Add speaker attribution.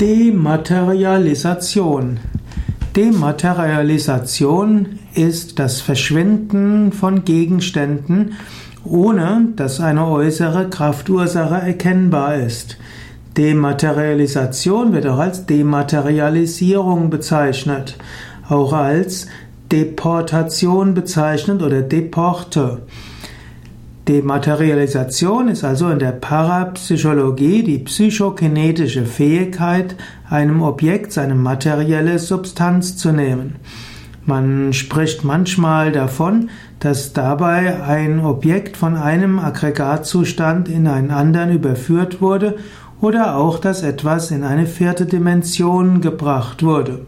Speaker 1: Dematerialisation. Dematerialisation ist das Verschwinden von Gegenständen, ohne dass eine äußere Kraftursache erkennbar ist. Dematerialisation wird auch als Dematerialisierung bezeichnet, auch als Deportation bezeichnet oder Deporte. Dematerialisation ist also in der Parapsychologie die psychokinetische Fähigkeit, einem Objekt seine materielle Substanz zu nehmen. Man spricht manchmal davon, dass dabei ein Objekt von einem Aggregatzustand in einen anderen überführt wurde oder auch, dass etwas in eine vierte Dimension gebracht wurde.